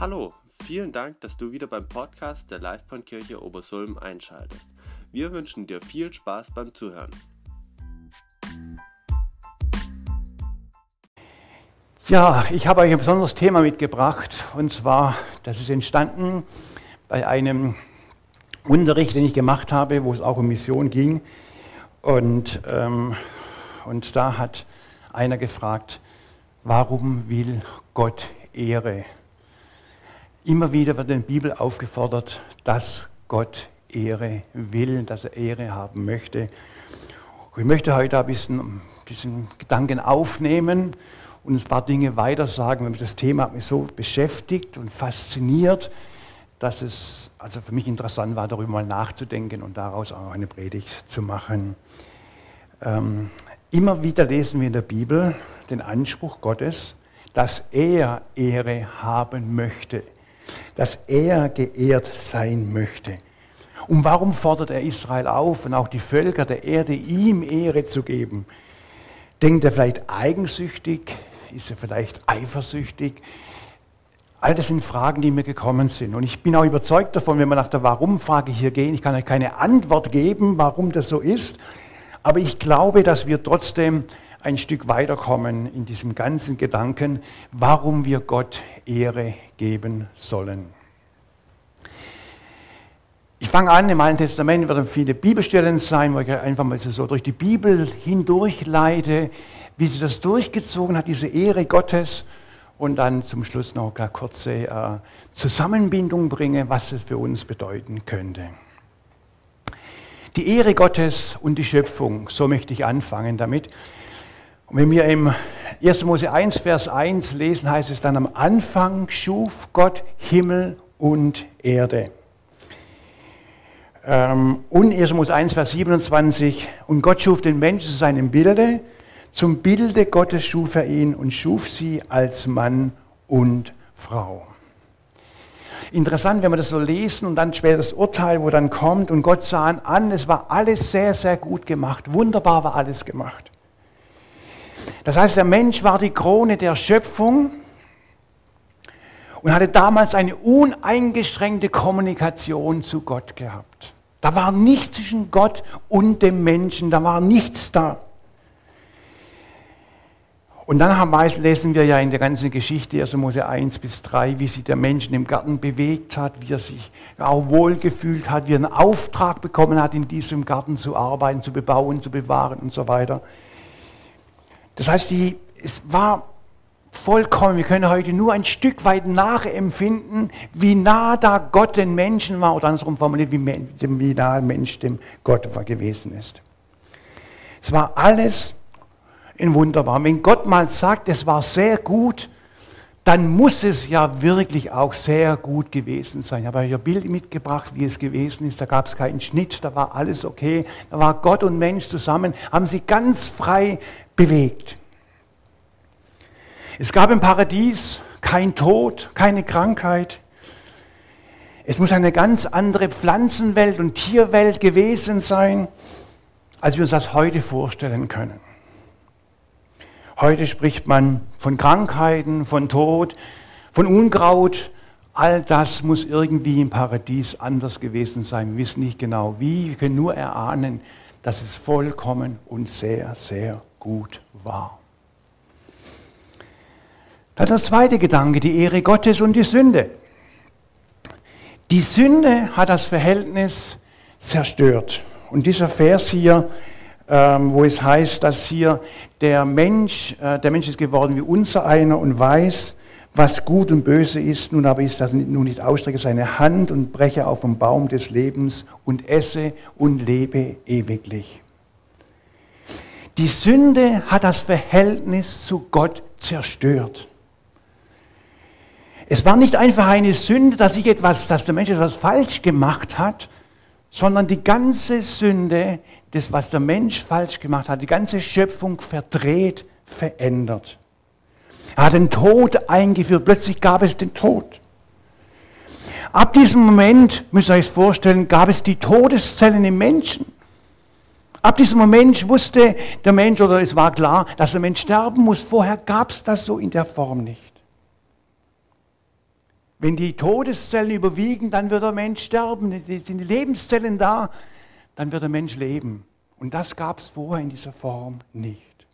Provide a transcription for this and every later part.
Hallo, vielen Dank, dass du wieder beim Podcast der Livebahnkirche Obersulm einschaltest. Wir wünschen dir viel Spaß beim Zuhören. Ja, ich habe euch ein besonderes Thema mitgebracht und zwar, das ist entstanden bei einem Unterricht, den ich gemacht habe, wo es auch um Mission ging. Und, ähm, und da hat einer gefragt, warum will Gott Ehre? Immer wieder wird in der Bibel aufgefordert, dass Gott Ehre will, dass er Ehre haben möchte. Und ich möchte heute ein bisschen diesen Gedanken aufnehmen und ein paar Dinge weiter sagen, weil das Thema hat mich so beschäftigt und fasziniert, dass es also für mich interessant war, darüber mal nachzudenken und daraus auch eine Predigt zu machen. Ähm, immer wieder lesen wir in der Bibel den Anspruch Gottes, dass er Ehre haben möchte, dass er geehrt sein möchte. Und warum fordert er Israel auf und auch die Völker der Erde, ihm Ehre zu geben? Denkt er vielleicht eigensüchtig? Ist er vielleicht eifersüchtig? All das sind Fragen, die mir gekommen sind. Und ich bin auch überzeugt davon, wenn wir nach der Warum-Frage hier gehen, ich kann euch keine Antwort geben, warum das so ist, aber ich glaube, dass wir trotzdem ein Stück weiterkommen in diesem ganzen Gedanken, warum wir Gott Ehre geben sollen. Ich fange an, im Alten Testament werden viele Bibelstellen sein, wo ich einfach mal so durch die Bibel hindurch leite, wie sie das durchgezogen hat, diese Ehre Gottes und dann zum Schluss noch eine kurze äh, Zusammenbindung bringe, was es für uns bedeuten könnte. Die Ehre Gottes und die Schöpfung, so möchte ich anfangen damit. Und wenn wir im 1. Mose 1, Vers 1 lesen, heißt es dann, am Anfang schuf Gott Himmel und Erde. Ähm, und 1. Mose 1, Vers 27, und Gott schuf den Menschen zu seinem Bilde, zum Bilde Gottes schuf er ihn und schuf sie als Mann und Frau. Interessant, wenn wir das so lesen und dann später das Urteil, wo dann kommt und Gott sah an, es war alles sehr, sehr gut gemacht. Wunderbar war alles gemacht. Das heißt, der Mensch war die Krone der Schöpfung und hatte damals eine uneingeschränkte Kommunikation zu Gott gehabt. Da war nichts zwischen Gott und dem Menschen, da war nichts da. Und dann haben, lesen wir ja in der ganzen Geschichte, also Mose 1 bis 3, wie sich der Mensch im Garten bewegt hat, wie er sich auch wohlgefühlt hat, wie er einen Auftrag bekommen hat, in diesem Garten zu arbeiten, zu bebauen, zu bewahren und so weiter. Das heißt, die, es war vollkommen, wir können heute nur ein Stück weit nachempfinden, wie nah da Gott den Menschen war, oder andersrum formuliert, wie, wie nah der Mensch dem Gott gewesen ist. Es war alles in wunderbar. Wenn Gott mal sagt, es war sehr gut, dann muss es ja wirklich auch sehr gut gewesen sein. Ich habe euch ein Bild mitgebracht, wie es gewesen ist. Da gab es keinen Schnitt, da war alles okay. Da war Gott und Mensch zusammen, haben sie ganz frei bewegt. Es gab im Paradies kein Tod, keine Krankheit. Es muss eine ganz andere Pflanzenwelt und Tierwelt gewesen sein, als wir uns das heute vorstellen können. Heute spricht man von Krankheiten, von Tod, von Unkraut. All das muss irgendwie im Paradies anders gewesen sein. Wir wissen nicht genau wie. Wir können nur erahnen, dass es vollkommen und sehr, sehr gut war. Dann der zweite Gedanke, die Ehre Gottes und die Sünde. Die Sünde hat das Verhältnis zerstört. Und dieser Vers hier ähm, wo es heißt, dass hier der Mensch, äh, der Mensch ist geworden wie unser einer und weiß, was gut und böse ist. Nun aber ist das nun nicht ausstrecke seine Hand und breche auf den Baum des Lebens und esse und lebe ewiglich. Die Sünde hat das Verhältnis zu Gott zerstört. Es war nicht einfach eine Sünde, dass ich etwas, dass der Mensch etwas falsch gemacht hat, sondern die ganze Sünde das, was der Mensch falsch gemacht hat, die ganze Schöpfung verdreht, verändert. Er hat den Tod eingeführt, plötzlich gab es den Tod. Ab diesem Moment, müsst ihr euch vorstellen, gab es die Todeszellen im Menschen. Ab diesem Moment wusste der Mensch, oder es war klar, dass der Mensch sterben muss. Vorher gab es das so in der Form nicht. Wenn die Todeszellen überwiegen, dann wird der Mensch sterben. Sind die Lebenszellen da, dann wird der Mensch leben. Und das gab es vorher in dieser Form nicht.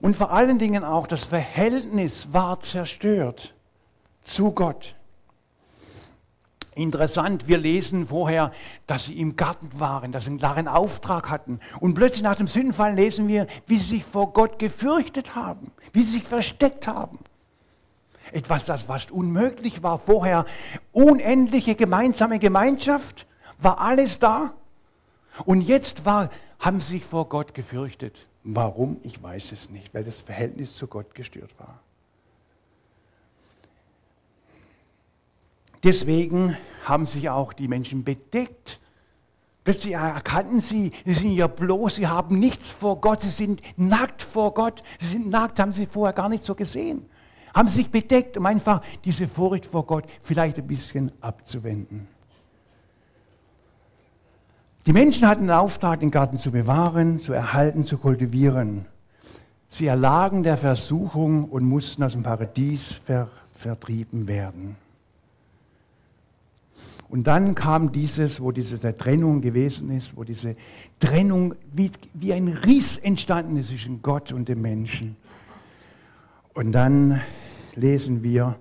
Und vor allen Dingen auch das Verhältnis war zerstört zu Gott. Interessant, wir lesen vorher, dass sie im Garten waren, dass sie einen klaren Auftrag hatten. Und plötzlich nach dem Sündenfall lesen wir, wie sie sich vor Gott gefürchtet haben, wie sie sich versteckt haben. Etwas, das fast unmöglich war vorher. Unendliche gemeinsame Gemeinschaft, war alles da. Und jetzt war, haben sie sich vor Gott gefürchtet. Warum? Ich weiß es nicht, weil das Verhältnis zu Gott gestört war. Deswegen haben sich auch die Menschen bedeckt. Plötzlich erkannten sie, sie sind ja bloß, sie haben nichts vor Gott, sie sind nackt vor Gott. Sie sind nackt, haben sie vorher gar nicht so gesehen. Haben sich bedeckt, um einfach diese Furcht vor Gott vielleicht ein bisschen abzuwenden. Die Menschen hatten den Auftrag, den Garten zu bewahren, zu erhalten, zu kultivieren. Sie erlagen der Versuchung und mussten aus dem Paradies ver vertrieben werden. Und dann kam dieses, wo diese Trennung gewesen ist, wo diese Trennung wie, wie ein Riss entstanden ist zwischen Gott und dem Menschen. Und dann lesen wir,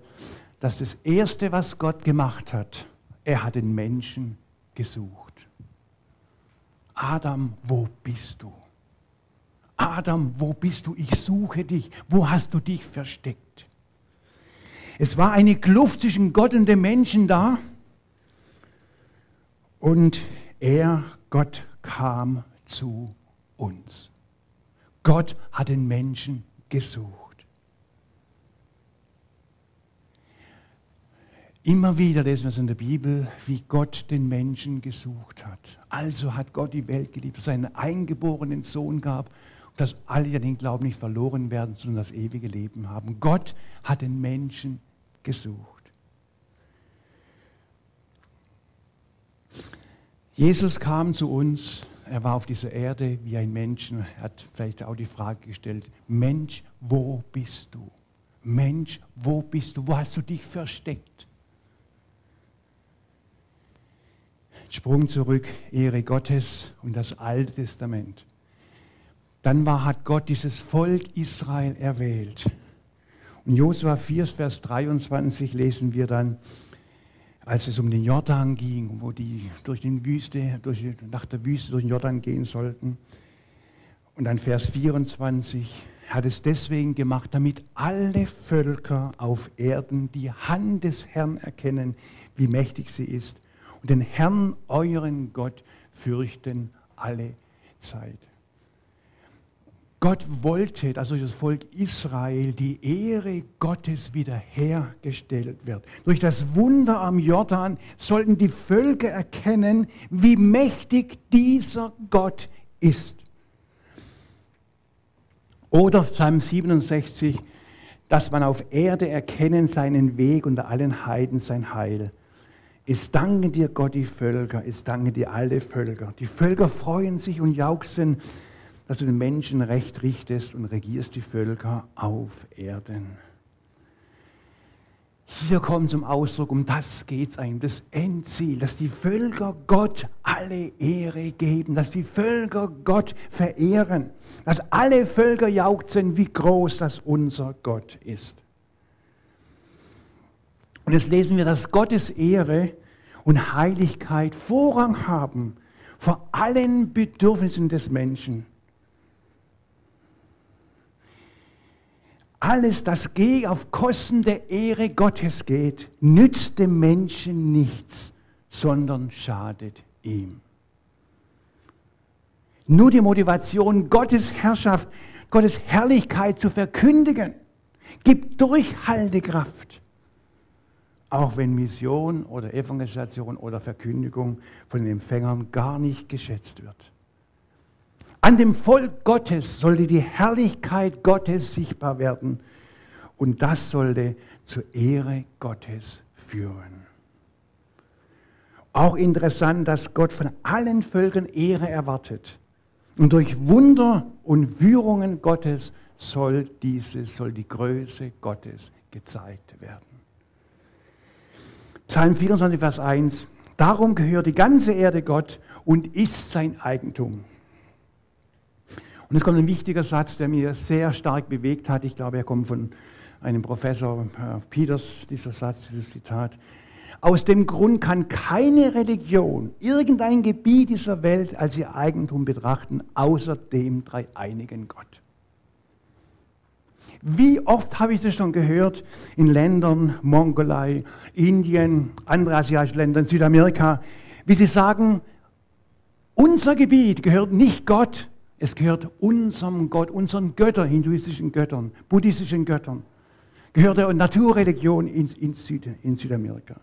dass das Erste, was Gott gemacht hat, er hat den Menschen gesucht. Adam, wo bist du? Adam, wo bist du? Ich suche dich. Wo hast du dich versteckt? Es war eine Kluft zwischen Gott und dem Menschen da. Und er, Gott, kam zu uns. Gott hat den Menschen gesucht. Immer wieder lesen wir es in der Bibel, wie Gott den Menschen gesucht hat. Also hat Gott die Welt geliebt, dass er einen eingeborenen Sohn gab, dass alle, die den Glauben nicht verloren werden, sondern das ewige Leben haben. Gott hat den Menschen gesucht. Jesus kam zu uns, er war auf dieser Erde wie ein Mensch, er hat vielleicht auch die Frage gestellt, Mensch, wo bist du? Mensch, wo bist du? Wo hast du dich versteckt? Sprung zurück, Ehre Gottes und das Alte Testament. Dann war, hat Gott dieses Volk Israel erwählt. Und Josua 4, Vers 23 lesen wir dann, als es um den Jordan ging, wo die durch den Wüste, durch, nach der Wüste durch den Jordan gehen sollten. Und dann Vers 24, hat es deswegen gemacht, damit alle Völker auf Erden die Hand des Herrn erkennen, wie mächtig sie ist und den Herrn, euren Gott, fürchten alle Zeit. Gott wollte, dass durch das Volk Israel die Ehre Gottes wiederhergestellt wird. Durch das Wunder am Jordan sollten die Völker erkennen, wie mächtig dieser Gott ist. Oder Psalm 67, dass man auf Erde erkennen seinen Weg unter allen Heiden sein Heil. Es danken dir Gott die Völker, es danken dir alle Völker. Die Völker freuen sich und jauchzen, dass du den Menschen recht richtest und regierst die Völker auf Erden. Hier kommt zum Ausdruck, um das geht es eigentlich, das Endziel, dass die Völker Gott alle Ehre geben, dass die Völker Gott verehren, dass alle Völker jauchzen, wie groß das unser Gott ist. Und jetzt lesen wir, dass Gottes Ehre und Heiligkeit Vorrang haben vor allen Bedürfnissen des Menschen. Alles, das auf Kosten der Ehre Gottes geht, nützt dem Menschen nichts, sondern schadet ihm. Nur die Motivation, Gottes Herrschaft, Gottes Herrlichkeit zu verkündigen, gibt Durchhaltekraft auch wenn Mission oder Evangelisation oder Verkündigung von den Empfängern gar nicht geschätzt wird. An dem Volk Gottes sollte die Herrlichkeit Gottes sichtbar werden und das sollte zur Ehre Gottes führen. Auch interessant, dass Gott von allen Völkern Ehre erwartet. Und durch Wunder und Führungen Gottes soll dieses, soll die Größe Gottes gezeigt werden. Psalm 24, Vers 1. Darum gehört die ganze Erde Gott und ist sein Eigentum. Und es kommt ein wichtiger Satz, der mir sehr stark bewegt hat. Ich glaube, er kommt von einem Professor äh, Peters, dieser Satz, dieses Zitat. Aus dem Grund kann keine Religion irgendein Gebiet dieser Welt als ihr Eigentum betrachten, außer dem dreieinigen Gott. Wie oft habe ich das schon gehört in Ländern, Mongolei, Indien, andere asiatische Länder, Südamerika, wie sie sagen, unser Gebiet gehört nicht Gott, es gehört unserem Gott, unseren Göttern, hinduistischen Göttern, buddhistischen Göttern, gehört der Naturreligion in, in, Süd, in Südamerika.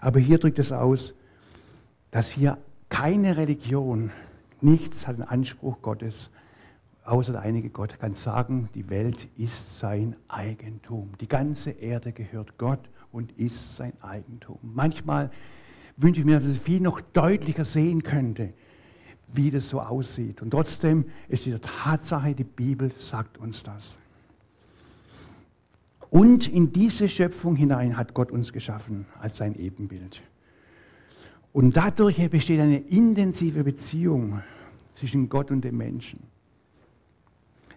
Aber hier drückt es aus, dass hier keine Religion, nichts hat den Anspruch Gottes, außer der einige Gott kann sagen, die Welt ist sein Eigentum. Die ganze Erde gehört Gott und ist sein Eigentum. Manchmal wünsche ich mir, dass ich viel noch deutlicher sehen könnte, wie das so aussieht. Und trotzdem ist die Tatsache, die Bibel sagt uns das. Und in diese Schöpfung hinein hat Gott uns geschaffen als sein Ebenbild. Und dadurch besteht eine intensive Beziehung zwischen Gott und dem Menschen.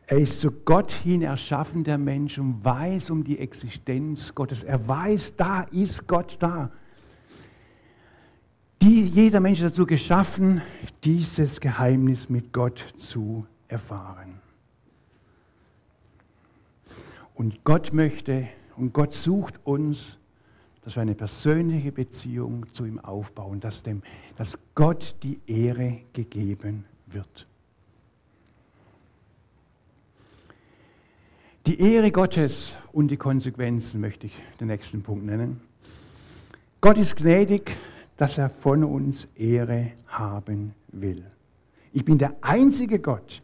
Er ist zu Gott hin erschaffen, der Mensch, und weiß um die Existenz Gottes. Er weiß, da ist Gott da. Die, jeder Mensch dazu geschaffen, dieses Geheimnis mit Gott zu erfahren. Und Gott möchte und Gott sucht uns, dass wir eine persönliche Beziehung zu ihm aufbauen, dass, dem, dass Gott die Ehre gegeben wird. Die Ehre Gottes und die Konsequenzen möchte ich den nächsten Punkt nennen. Gott ist gnädig, dass er von uns Ehre haben will. Ich bin der einzige Gott,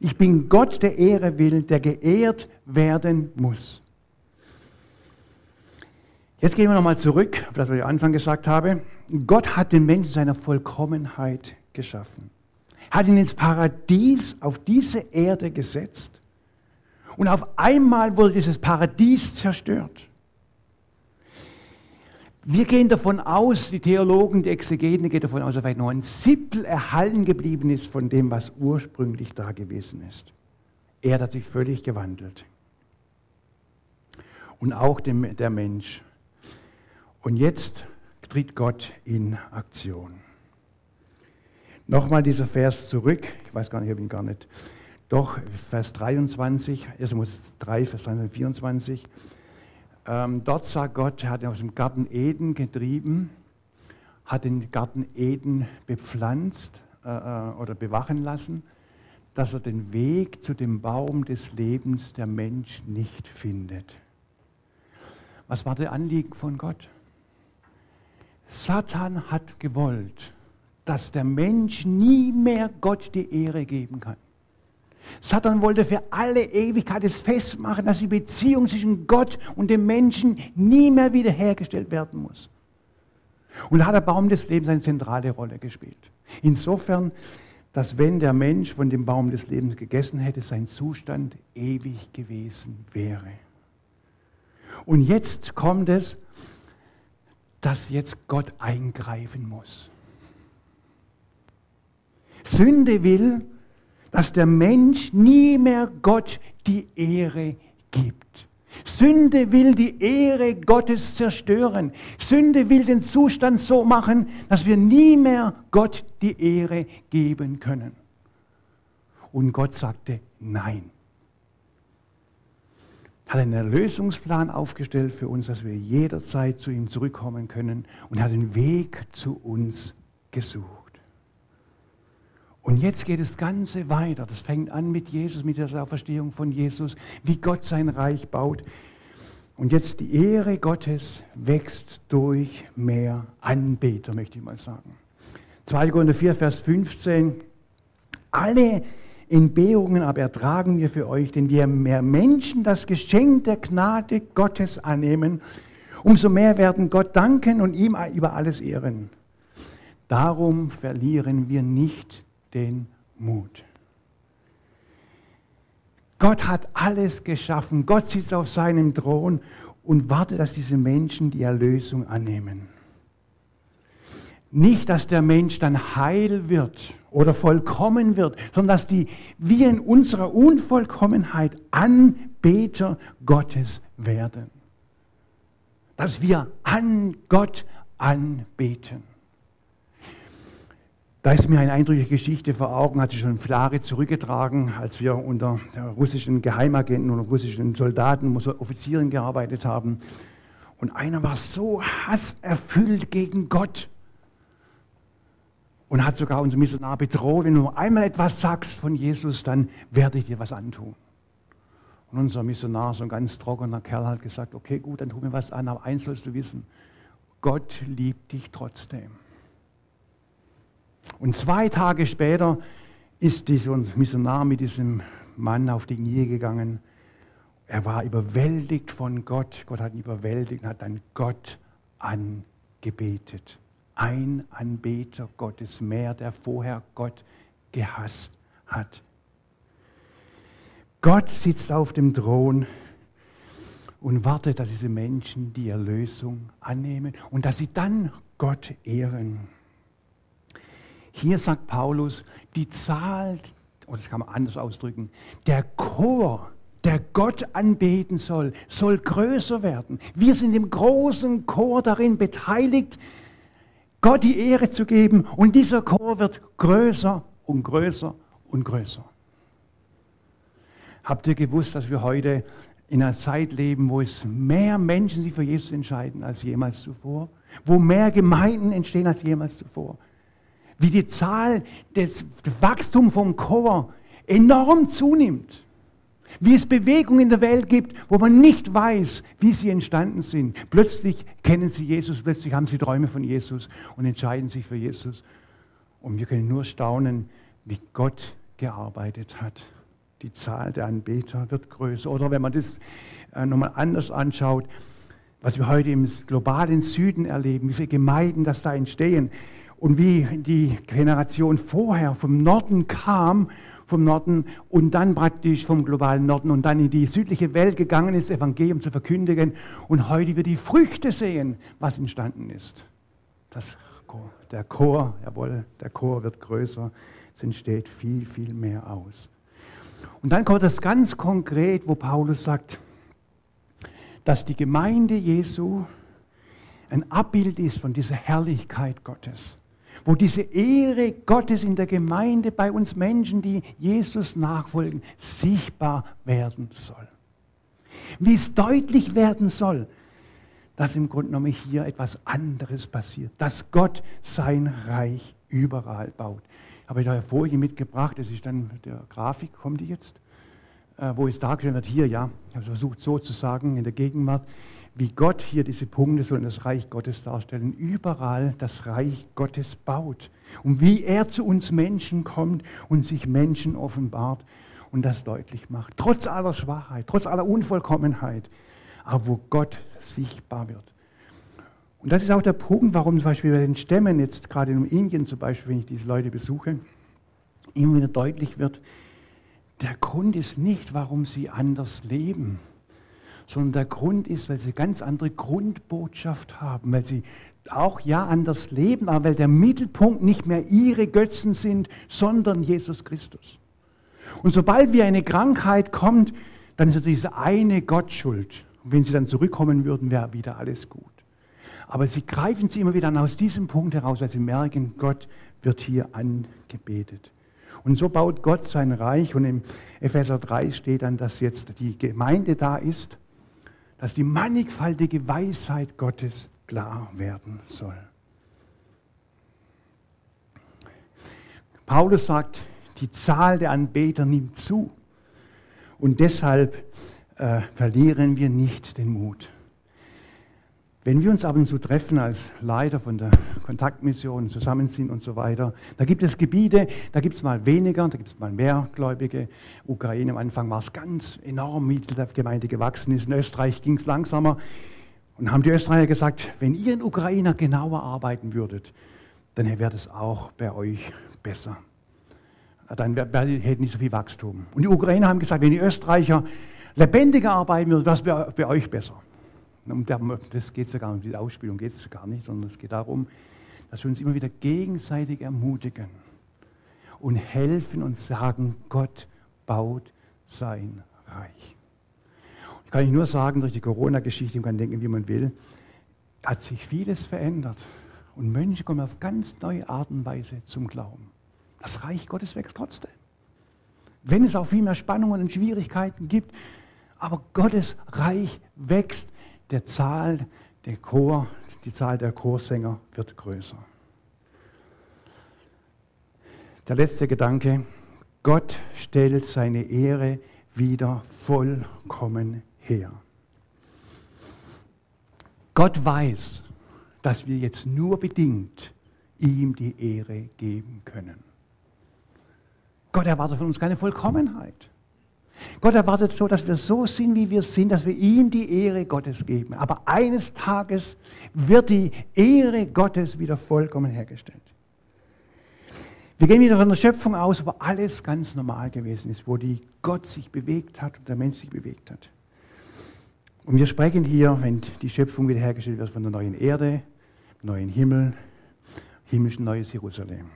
ich bin Gott, der Ehre will, der geehrt werden muss. Jetzt gehen wir nochmal zurück auf das, was ich am Anfang gesagt habe. Gott hat den Menschen seiner Vollkommenheit geschaffen, hat ihn ins Paradies auf diese Erde gesetzt und auf einmal wurde dieses Paradies zerstört. Wir gehen davon aus, die Theologen, die Exegeten gehen davon aus, dass vielleicht nur ein Siebtel erhalten geblieben ist von dem, was ursprünglich da gewesen ist. Er hat sich völlig gewandelt. Und auch dem, der Mensch. Und jetzt tritt Gott in Aktion. Nochmal dieser Vers zurück. Ich weiß gar nicht, ich habe ihn gar nicht. Doch, Vers 23, 1. Mose 3, Vers 23, 24. Ähm, dort sagt Gott, er hat ihn aus dem Garten Eden getrieben, hat den Garten Eden bepflanzt äh, äh, oder bewachen lassen, dass er den Weg zu dem Baum des Lebens der Mensch nicht findet. Was war der Anliegen von Gott? Satan hat gewollt, dass der Mensch nie mehr Gott die Ehre geben kann. Satan wollte für alle Ewigkeit es festmachen, dass die Beziehung zwischen Gott und dem Menschen nie mehr wiederhergestellt werden muss. Und da hat der Baum des Lebens eine zentrale Rolle gespielt. Insofern, dass wenn der Mensch von dem Baum des Lebens gegessen hätte, sein Zustand ewig gewesen wäre. Und jetzt kommt es, dass jetzt Gott eingreifen muss. Sünde will, dass der Mensch nie mehr Gott die Ehre gibt. Sünde will die Ehre Gottes zerstören. Sünde will den Zustand so machen, dass wir nie mehr Gott die Ehre geben können. Und Gott sagte Nein. Hat einen Erlösungsplan aufgestellt für uns, dass wir jederzeit zu ihm zurückkommen können und hat den Weg zu uns gesucht. Und jetzt geht das Ganze weiter. Das fängt an mit Jesus, mit der Auferstehung von Jesus, wie Gott sein Reich baut. Und jetzt die Ehre Gottes wächst durch mehr Anbeter, möchte ich mal sagen. 2. Korinther 4, Vers 15. Alle Entbehrungen aber ertragen wir für euch, denn je mehr Menschen das Geschenk der Gnade Gottes annehmen, umso mehr werden Gott danken und ihm über alles ehren. Darum verlieren wir nicht den Mut. Gott hat alles geschaffen. Gott sitzt auf seinem Thron und warte, dass diese Menschen die Erlösung annehmen. Nicht, dass der Mensch dann heil wird oder vollkommen wird, sondern dass die, wir in unserer Unvollkommenheit Anbeter Gottes werden. Dass wir an Gott anbeten. Da ist mir eine eindrückliche Geschichte vor Augen, hat sie schon Jahre zurückgetragen, als wir unter russischen Geheimagenten und russischen Soldaten, Offizieren gearbeitet haben. Und einer war so hasserfüllt gegen Gott und hat sogar unseren Missionar bedroht, wenn du nur einmal etwas sagst von Jesus, dann werde ich dir was antun. Und unser Missionar, so ein ganz trockener Kerl, hat gesagt, okay, gut, dann tu mir was an, aber eins sollst du wissen, Gott liebt dich trotzdem. Und zwei Tage später ist dieser Missionar mit diesem Mann auf die Knie gegangen. Er war überwältigt von Gott. Gott hat ihn überwältigt und hat dann Gott angebetet ein Anbeter Gottes mehr, der vorher Gott gehasst hat. Gott sitzt auf dem Thron und wartet, dass diese Menschen die Erlösung annehmen und dass sie dann Gott ehren. Hier sagt Paulus, die Zahl, oder das kann man anders ausdrücken, der Chor, der Gott anbeten soll, soll größer werden. Wir sind im großen Chor darin beteiligt, Gott die Ehre zu geben. Und dieser Chor wird größer und größer und größer. Habt ihr gewusst, dass wir heute in einer Zeit leben, wo es mehr Menschen sich für Jesus entscheiden als jemals zuvor? Wo mehr Gemeinden entstehen als jemals zuvor? Wie die Zahl des Wachstums vom Chor enorm zunimmt. Wie es Bewegungen in der Welt gibt, wo man nicht weiß, wie sie entstanden sind. Plötzlich kennen sie Jesus, plötzlich haben sie Träume von Jesus und entscheiden sich für Jesus. Und wir können nur staunen, wie Gott gearbeitet hat. Die Zahl der Anbeter wird größer. Oder wenn man das äh, nochmal anders anschaut, was wir heute im globalen Süden erleben, wie viele Gemeinden das da entstehen und wie die Generation vorher vom Norden kam vom Norden und dann praktisch vom globalen Norden und dann in die südliche Welt gegangen ist, Evangelium zu verkündigen. Und heute wir die Früchte sehen, was entstanden ist. Das der Chor, jawohl, der Chor wird größer, es entsteht viel, viel mehr aus. Und dann kommt das ganz konkret, wo Paulus sagt, dass die Gemeinde Jesu ein Abbild ist von dieser Herrlichkeit Gottes wo diese Ehre Gottes in der Gemeinde bei uns Menschen, die Jesus nachfolgen, sichtbar werden soll. Wie es deutlich werden soll, dass im Grunde genommen hier etwas anderes passiert, dass Gott sein Reich überall baut. Ich habe da eine Folie mitgebracht, das ist dann der Grafik, kommt die jetzt, wo es dargestellt wird, hier, ja, habe versucht so zu sagen in der Gegenwart, wie Gott hier diese Punkte sollen das Reich Gottes darstellen, überall das Reich Gottes baut und wie er zu uns Menschen kommt und sich Menschen offenbart und das deutlich macht. Trotz aller Schwachheit, trotz aller Unvollkommenheit, aber wo Gott sichtbar wird. Und das ist auch der Punkt, warum zum Beispiel bei den Stämmen, jetzt gerade in Indien zum Beispiel, wenn ich diese Leute besuche, immer wieder deutlich wird, der Grund ist nicht, warum sie anders leben sondern der Grund ist, weil sie ganz andere Grundbotschaft haben, weil sie auch ja anders leben, aber weil der Mittelpunkt nicht mehr ihre Götzen sind, sondern Jesus Christus. Und sobald wie eine Krankheit kommt, dann ist diese eine Gott schuld. Und wenn sie dann zurückkommen würden, wäre wieder alles gut. Aber sie greifen sie immer wieder aus diesem Punkt heraus, weil sie merken, Gott wird hier angebetet. Und so baut Gott sein Reich. Und im Epheser 3 steht dann, dass jetzt die Gemeinde da ist dass die mannigfaltige Weisheit Gottes klar werden soll. Paulus sagt, die Zahl der Anbeter nimmt zu und deshalb äh, verlieren wir nicht den Mut. Wenn wir uns ab und zu treffen als Leiter von der Kontaktmission, zusammen sind und so weiter, da gibt es Gebiete, da gibt es mal weniger, da gibt es mal mehr Gläubige. Ukraine am Anfang war es ganz enorm, wie die Gemeinde gewachsen ist. In Österreich ging es langsamer. Und haben die Österreicher gesagt, wenn ihr in Ukraine genauer arbeiten würdet, dann wäre das auch bei euch besser. Dann hätten nicht so viel Wachstum. Und die Ukrainer haben gesagt, wenn die Österreicher lebendiger arbeiten würden, wäre es bei euch besser. Um das geht es um die Ausbildung geht es gar nicht, sondern es geht darum, dass wir uns immer wieder gegenseitig ermutigen und helfen und sagen, Gott baut sein Reich. Ich kann nur sagen, durch die Corona-Geschichte, man kann denken, wie man will, hat sich vieles verändert. Und Mönche kommen auf ganz neue Art und Weise zum Glauben. Das Reich Gottes wächst trotzdem. Wenn es auch viel mehr Spannungen und Schwierigkeiten gibt, aber Gottes Reich wächst. Der Zahl der Chor, die Zahl der Chorsänger wird größer. Der letzte Gedanke, Gott stellt seine Ehre wieder vollkommen her. Gott weiß, dass wir jetzt nur bedingt ihm die Ehre geben können. Gott erwartet von uns keine Vollkommenheit. Gott erwartet so, dass wir so sind, wie wir sind, dass wir ihm die Ehre Gottes geben. Aber eines Tages wird die Ehre Gottes wieder vollkommen hergestellt. Wir gehen wieder von der Schöpfung aus, wo alles ganz normal gewesen ist, wo die Gott sich bewegt hat und der Mensch sich bewegt hat. Und wir sprechen hier, wenn die Schöpfung wiederhergestellt wird, von der neuen Erde, neuen Himmel, himmlischen neues Jerusalem.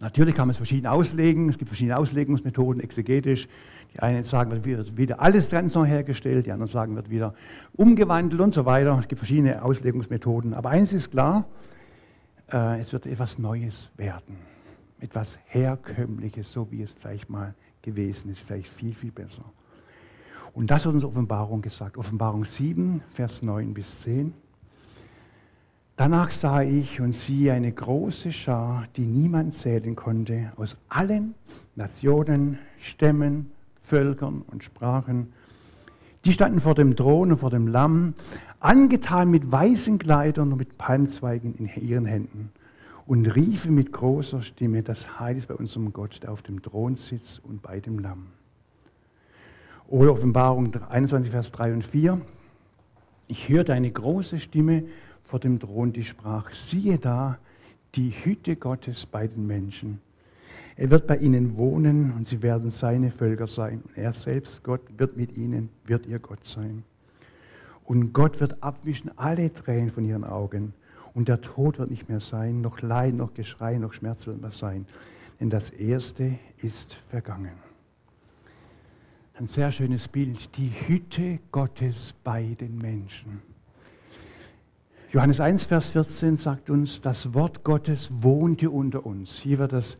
Natürlich kann man es verschieden auslegen. Es gibt verschiedene Auslegungsmethoden, exegetisch. Die einen sagen, wird wieder alles neu hergestellt, die anderen sagen, wird wieder umgewandelt und so weiter. Es gibt verschiedene Auslegungsmethoden. Aber eines ist klar, äh, es wird etwas Neues werden. Etwas Herkömmliches, so wie es vielleicht mal gewesen ist, vielleicht viel, viel besser. Und das wird uns Offenbarung gesagt. Offenbarung 7, Vers 9 bis 10. Danach sah ich und siehe eine große Schar, die niemand zählen konnte, aus allen Nationen, Stämmen, Völkern und Sprachen. Die standen vor dem Thron und vor dem Lamm, angetan mit weißen Kleidern und mit Palmzweigen in ihren Händen, und riefen mit großer Stimme, das Heil ist bei unserem Gott, der auf dem Thron sitzt und bei dem Lamm. Oder Offenbarung 21, Vers 3 und 4. Ich hörte eine große Stimme vor dem Thron, die sprach, siehe da, die Hütte Gottes bei den Menschen. Er wird bei ihnen wohnen und sie werden seine Völker sein. Und er selbst, Gott, wird mit ihnen, wird ihr Gott sein. Und Gott wird abwischen alle Tränen von ihren Augen. Und der Tod wird nicht mehr sein, noch Leid, noch Geschrei, noch Schmerz wird mehr sein. Denn das Erste ist vergangen. Ein sehr schönes Bild, die Hütte Gottes bei den Menschen. Johannes 1, Vers 14 sagt uns, das Wort Gottes wohnte unter uns. Hier wird das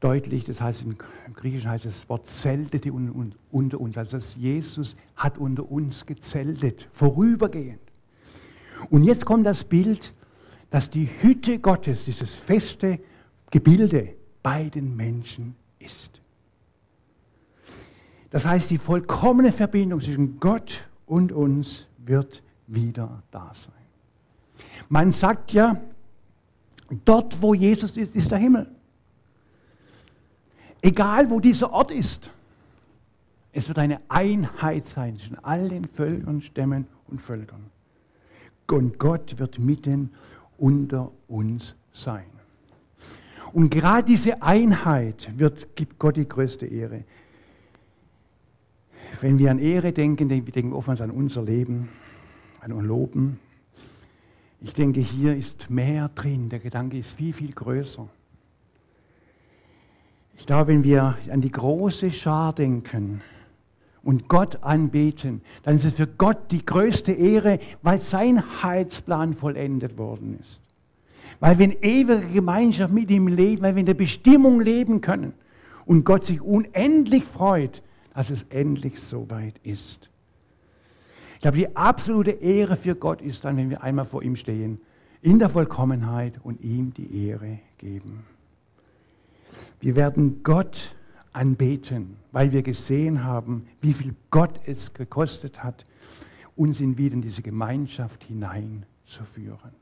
deutlich, das heißt im Griechischen heißt das Wort zeltete unter uns. Also dass Jesus hat unter uns gezeltet, vorübergehend. Und jetzt kommt das Bild, dass die Hütte Gottes, dieses feste Gebilde bei den Menschen ist. Das heißt, die vollkommene Verbindung zwischen Gott und uns wird wieder da sein. Man sagt ja, dort wo Jesus ist, ist der Himmel. Egal wo dieser Ort ist, es wird eine Einheit sein zwischen allen Völkern, Stämmen und Völkern. Und Gott wird mitten unter uns sein. Und gerade diese Einheit wird, gibt Gott die größte Ehre. Wenn wir an Ehre denken, denken wir oftmals an unser Leben, an unser Loben, ich denke, hier ist mehr drin. Der Gedanke ist viel, viel größer. Ich glaube, wenn wir an die große Schar denken und Gott anbeten, dann ist es für Gott die größte Ehre, weil sein Heilsplan vollendet worden ist. Weil wir in ewiger Gemeinschaft mit ihm leben, weil wir in der Bestimmung leben können und Gott sich unendlich freut, dass es endlich so weit ist. Ich glaube, die absolute Ehre für Gott ist dann, wenn wir einmal vor ihm stehen, in der Vollkommenheit und ihm die Ehre geben. Wir werden Gott anbeten, weil wir gesehen haben, wie viel Gott es gekostet hat, uns in wieder in diese Gemeinschaft hineinzuführen.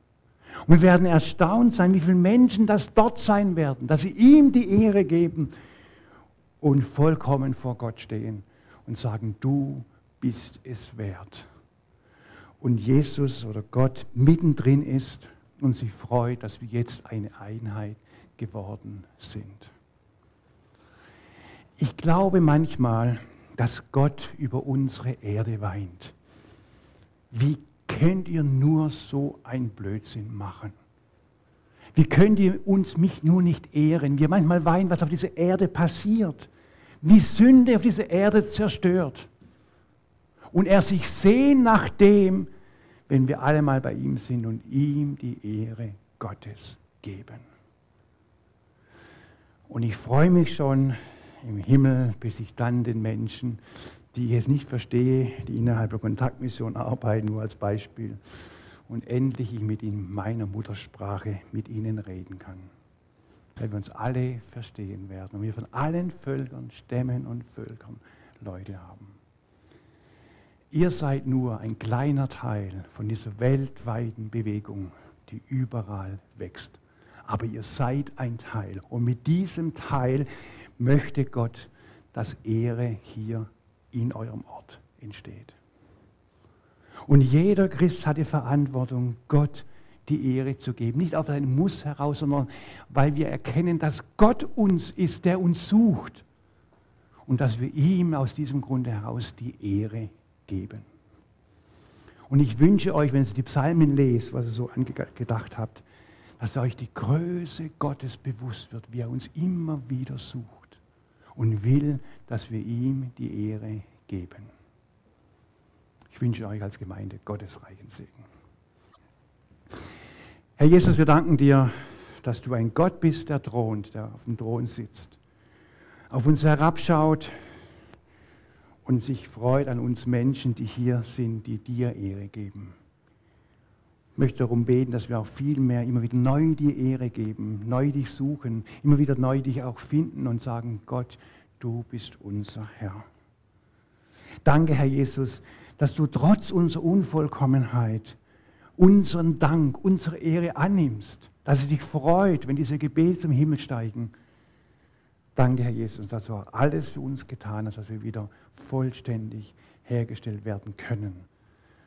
Und wir werden erstaunt sein, wie viele Menschen das dort sein werden, dass sie ihm die Ehre geben und vollkommen vor Gott stehen und sagen, du bist es wert. Und Jesus oder Gott mittendrin ist und sich freut, dass wir jetzt eine Einheit geworden sind. Ich glaube manchmal, dass Gott über unsere Erde weint, wie könnt ihr nur so ein Blödsinn machen? Wie könnt ihr uns mich nur nicht ehren? Wir manchmal weinen, was auf dieser Erde passiert. Wie Sünde auf dieser Erde zerstört. Und er sich sehnt nach dem, wenn wir alle mal bei ihm sind und ihm die Ehre Gottes geben. Und ich freue mich schon im Himmel, bis ich dann den Menschen, die ich jetzt nicht verstehe, die innerhalb der Kontaktmission arbeiten, nur als Beispiel, und endlich ich mit in meiner Muttersprache mit ihnen reden kann. Weil wir uns alle verstehen werden und wir von allen Völkern, Stämmen und Völkern Leute haben. Ihr seid nur ein kleiner Teil von dieser weltweiten Bewegung, die überall wächst. Aber ihr seid ein Teil. Und mit diesem Teil möchte Gott, dass Ehre hier in eurem Ort entsteht. Und jeder Christ hat die Verantwortung, Gott die Ehre zu geben. Nicht auf einen Muss heraus, sondern weil wir erkennen, dass Gott uns ist, der uns sucht. Und dass wir ihm aus diesem Grunde heraus die Ehre geben. Und ich wünsche euch, wenn ihr die Psalmen lest, was ihr so gedacht habt, dass euch die Größe Gottes bewusst wird, wie er uns immer wieder sucht und will, dass wir ihm die Ehre geben. Ich wünsche euch als Gemeinde Gottes reichen Segen. Herr Jesus, wir danken dir, dass du ein Gott bist, der thront, der auf dem Thron sitzt, auf uns herabschaut und sich freut an uns Menschen, die hier sind, die dir Ehre geben. Ich möchte darum beten, dass wir auch viel mehr immer wieder neu dir Ehre geben, neu dich suchen, immer wieder neu dich auch finden und sagen, Gott, du bist unser Herr. Danke, Herr Jesus, dass du trotz unserer Unvollkommenheit unseren Dank, unsere Ehre annimmst, dass es dich freut, wenn diese Gebete zum Himmel steigen. Danke, Herr Jesus, dass du alles für uns getan hast, dass wir wieder vollständig hergestellt werden können,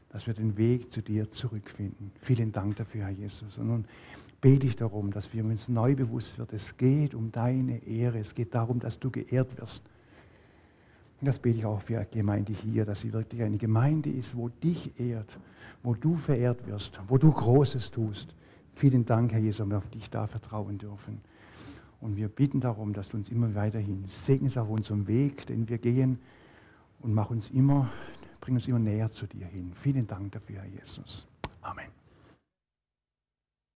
dass wir den Weg zu dir zurückfinden. Vielen Dank dafür, Herr Jesus. Und nun bete ich darum, dass wir uns neu bewusst wird, es geht um deine Ehre, es geht darum, dass du geehrt wirst. Und das bete ich auch für die Gemeinde hier, dass sie wirklich eine Gemeinde ist, wo dich ehrt, wo du verehrt wirst, wo du Großes tust. Vielen Dank, Herr Jesus, wir auf dich da vertrauen dürfen. Und wir bitten darum, dass du uns immer weiterhin segnest auf unserem Weg, den wir gehen und mach uns immer, bring uns immer näher zu dir hin. Vielen Dank dafür, Herr Jesus. Amen.